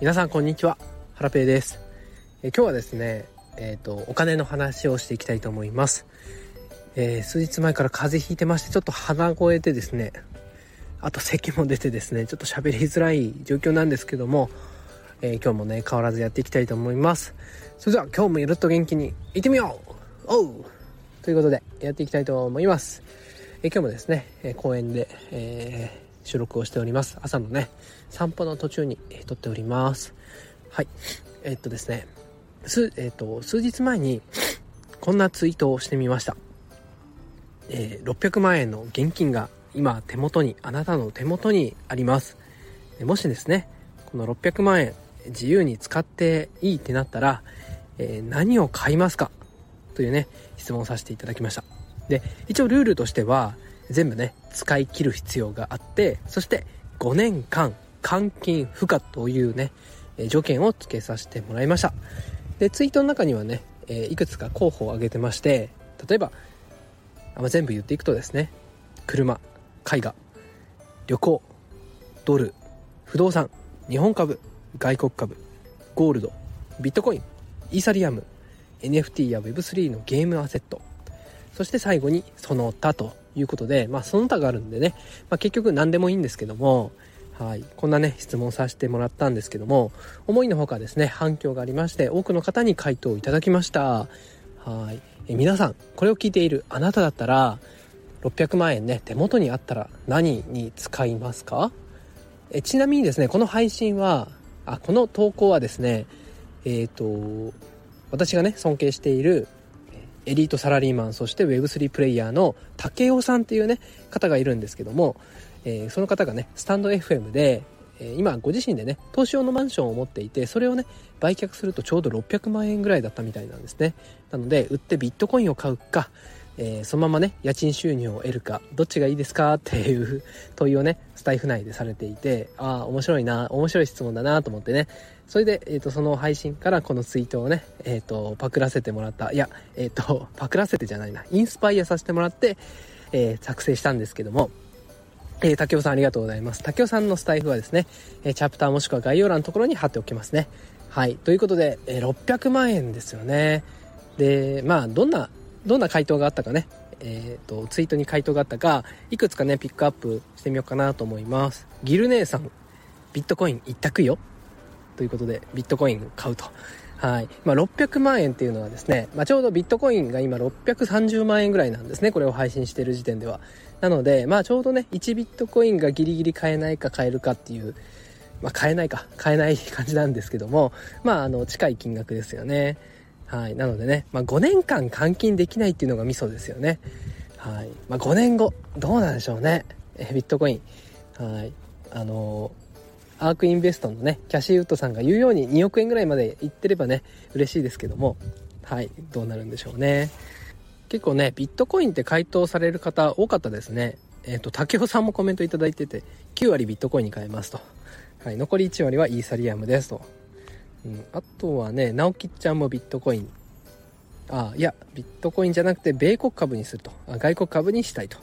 皆さんこんにちは。ハラペーです。え今日はですねえっ、ー、とお金の話をしていきたいと思います、えー、数日前から風邪ひいてましてちょっと鼻声でですねあと咳も出てですねちょっと喋りづらい状況なんですけども、えー、今日もね変わらずやっていきたいと思います。それでは今日もゆるっと元気にいってみよう!おう!ということでやっていきたいと思います。え今日もですね、え公園で、えー、収録をしております。朝のね散歩の途中に、撮っております。はい。えー、っとですねす、えー、っと数日前にこんなツイートをしてみました、え600万円の現金が今手元にあなたの手元にあります。もしですねこの600万円自由に使っていいってなったら、え何を買いますか？というね質問をさせていただきました。で一応ルールとしては全部ね使い切る必要があってそして5年間換金不可というね条件を付けさせてもらいました。でツイートの中にはねいくつか候補を挙げてまして例えばあ全部言っていくとですね車絵画旅行ドル不動産日本株外国株ゴールドビットコインイーサリアム NFT や Web3 のゲームアセット。そして最後にその他と。いうことで、まあ、その他があるんでね、まあ、結局何でもいいんですけども、はい、こんなね質問させてもらったんですけども思いのほかですね反響がありまして多くの方に回答いただきました。はいえ皆さんこれを聞いているあなただったら600万円ね手元にあったら何に使いますか？えちなみにですねこの配信はあこの投稿はですねえっ、ー、と私がね尊敬しているエリートサラリーマンそして Web3 プレイヤーの竹雄さんっていうね方がいるんですけども、えー、その方がねスタンド FM で、え、今ご自身でね投資用のマンションを持っていてそれをね売却するとちょうど600万円ぐらいだったみたいなんですね。なので売ってビットコインを買うかえー、そのままね家賃収入を得るかどっちがいいですかっていう問いをねスタイフ内でされていてああ面白いな面白い質問だなと思ってねそれで、えーと、その配信からこのツイートをね、えーと、パクらせてもらったいやえ、ー、とパクらせてじゃないなインスパイアさせてもらって、えー、作成したんですけどもえー、竹雄さんありがとうございます。竹雄さんのスタイフはですね、えー、チャプターもしくは概要欄のところに貼っておきますね。はい。ということで、え、600万円ですよね。で、まあ、どんなどんな回答があったかね、えっ、ー、と、ツイートに回答があったか、いくつかね、ピックアップしてみようかなと思います。ギル姉さん、ビットコイン一択よ。ということで、ビットコイン買うと。はい。まあ、600万円っていうのはですね、まあ、ちょうどビットコインが今630万円ぐらいなんですね。これを配信してる時点では。なので、まあ、ちょうどね、1ビットコインがギリギリ買えないか買えるかっていう、まあ、買えないか、買えない感じなんですけども、まあ、あの、近い金額ですよね。はい。なのでね、まあ、5年間換金できないっていうのがミソですよね。はい。まあ、5年後、どうなんでしょうね。えビットコイン。はい。あのー、アークインベストのね、キャシーウッドさんが言うように2億円ぐらいまでいってればね、嬉しいですけども、はい。どうなるんでしょうね。結構ね、ビットコインって回答される方多かったですね。えっ、ー、と、竹雄さんもコメントいただいてて、9割ビットコインに変えますと。はい。残り1割はイーサリアムですと。うん、あとはね直樹ちゃんもビットコインあいやビットコインじゃなくて米国株にするとあ外国株にしたいと、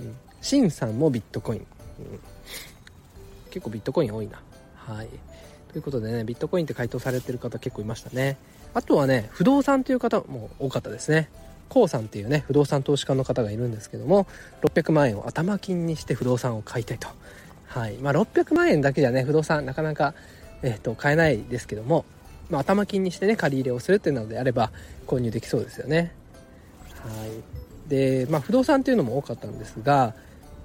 うん、シンさんもビットコイン、うん、結構ビットコイン多いな。はい。ということでねビットコインって回答されてる方結構いましたね。あとはね不動産という方も多かったですね。コウさんっていうね不動産投資家の方がいるんですけども600万円を頭金にして不動産を買いたいと。はい。まあ600万円だけじゃね不動産なかなかえー、と買えないですけども、まあ、頭金にしてね借り入れをするっていうのであれば購入できそうですよね。はい。で、まあ、不動産っていうのも多かったんですが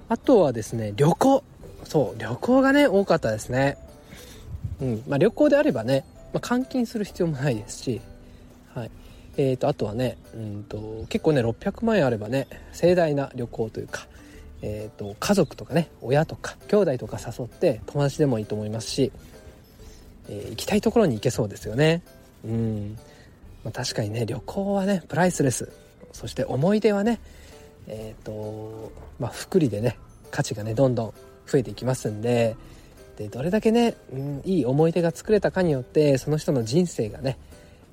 あとはですね旅行。そう旅行がね多かったですね。うん。まあ、旅行であればね、まあ、換金する必要もないですし、はい。えー、とあとはねうんと結構ね600万円あればね盛大な旅行というか、えー、と家族とかね親とか兄弟とか誘って友達でもいいと思いますしえー、行きたいところに行けそうですよね。うん、まあ、確かにね旅行はねプライスレス。そして思い出はねえっ、ー、とまあ福利でね価値がねどんどん増えていきますんででどれだけね、うん、いい思い出が作れたかによってその人の人生がね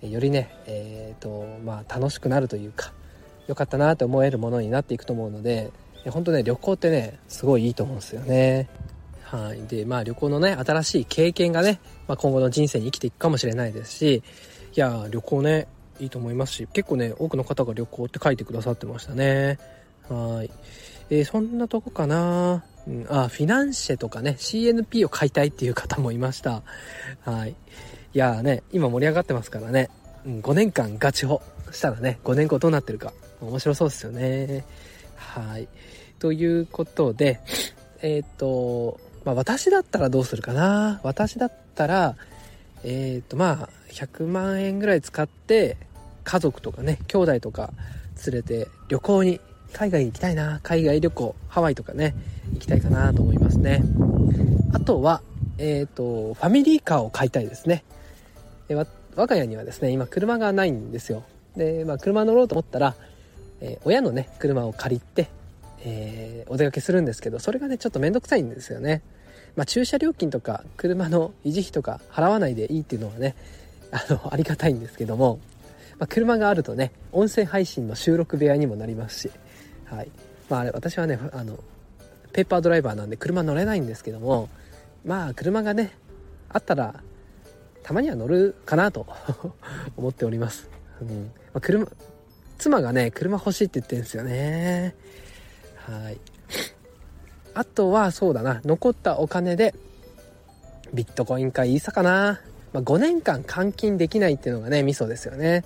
よりねえ、ー、とまあ楽しくなるというか良かったなと思えるものになっていくと思うので本当ね旅行ってねすごいいいと思うんですよね。はい。で、まあ旅行のね、新しい経験がね、まあ、今後の人生に生きていくかもしれないですし、いや、旅行ね、いいと思いますし、結構ね、多くの方が旅行って書いてくださってましたね。はい。えー、そんなとこかなうん、あ、フィナンシェとかね、CNP を買いたいっていう方もいました。はい。いやね、今盛り上がってますからね、うん、5年間ガチホしたらね、5年後どうなってるか、面白そうですよね。はい。ということで、えっ、ー、と、まあ私だったらどうするかな私だったら、えっ、ー、とまあ100万円ぐらい使って家族とかね兄弟とか連れて旅行に海外行きたいな海外旅行ハワイとかね行きたいかなと思いますね。あとはえっ、ー、とファミリーカーを買いたいですね。で我が家にはですね今車がないんですよ。で、まあ、車乗ろうと思ったら、えー、親のね車を借りて、えー、お出かけするんですけどそれがねちょっと面倒くさいんですよね。まあ、駐車料金とか車の維持費とか払わないでいいっていうのはねあの ありがたいんですけども、まあ、車があるとね音声配信の収録部屋にもなりますし、はい。まあ、あれ私はねあのペーパードライバーなんで車乗れないんですけどもまあ車がねあったらたまには乗るかなと 思っております、うん。まあ、車妻がね車欲しいって言ってるんですよね。はい。あとはそうだな。残ったお金でビットコインかイーサかな、まあ、5年間換金できないっていうのがねミソですよね。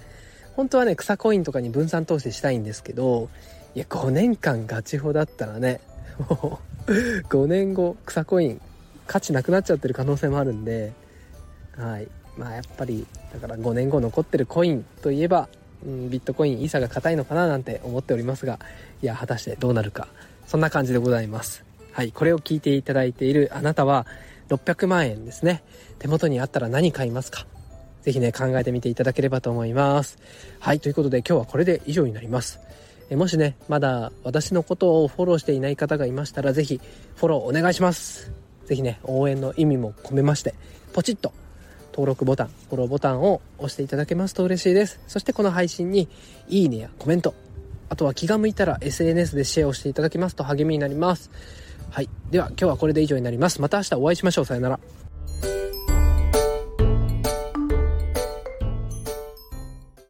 本当はね草コインとかに分散投資したいんですけどいや5年間ガチホだったらねもう5年後草コイン価値なくなっちゃってる可能性もあるんではいまあやっぱりだから5年後残ってるコインといえば、うん、ビットコインイーサが硬いのかななんて思っておりますがいや果たしてどうなるかそんな感じでございますはい、これを聞いていただいているあなたは600万円ですね。手元にあったら何買いますか？ぜひね、考えてみていただければと思います。はい、ということで今日はこれで以上になります。えもしね、まだ私のことをフォローしていない方がいましたら、ぜひフォローお願いします。ぜひね、応援の意味も込めまして、ポチッと登録ボタン、フォローボタンを押していただけますと嬉しいです。そしてこの配信にいいねやコメント、あとは気が向いたら SNS でシェアをしていただきますと励みになります。はい。では今日はこれで以上になります。また明日お会いしましょう。さよなら。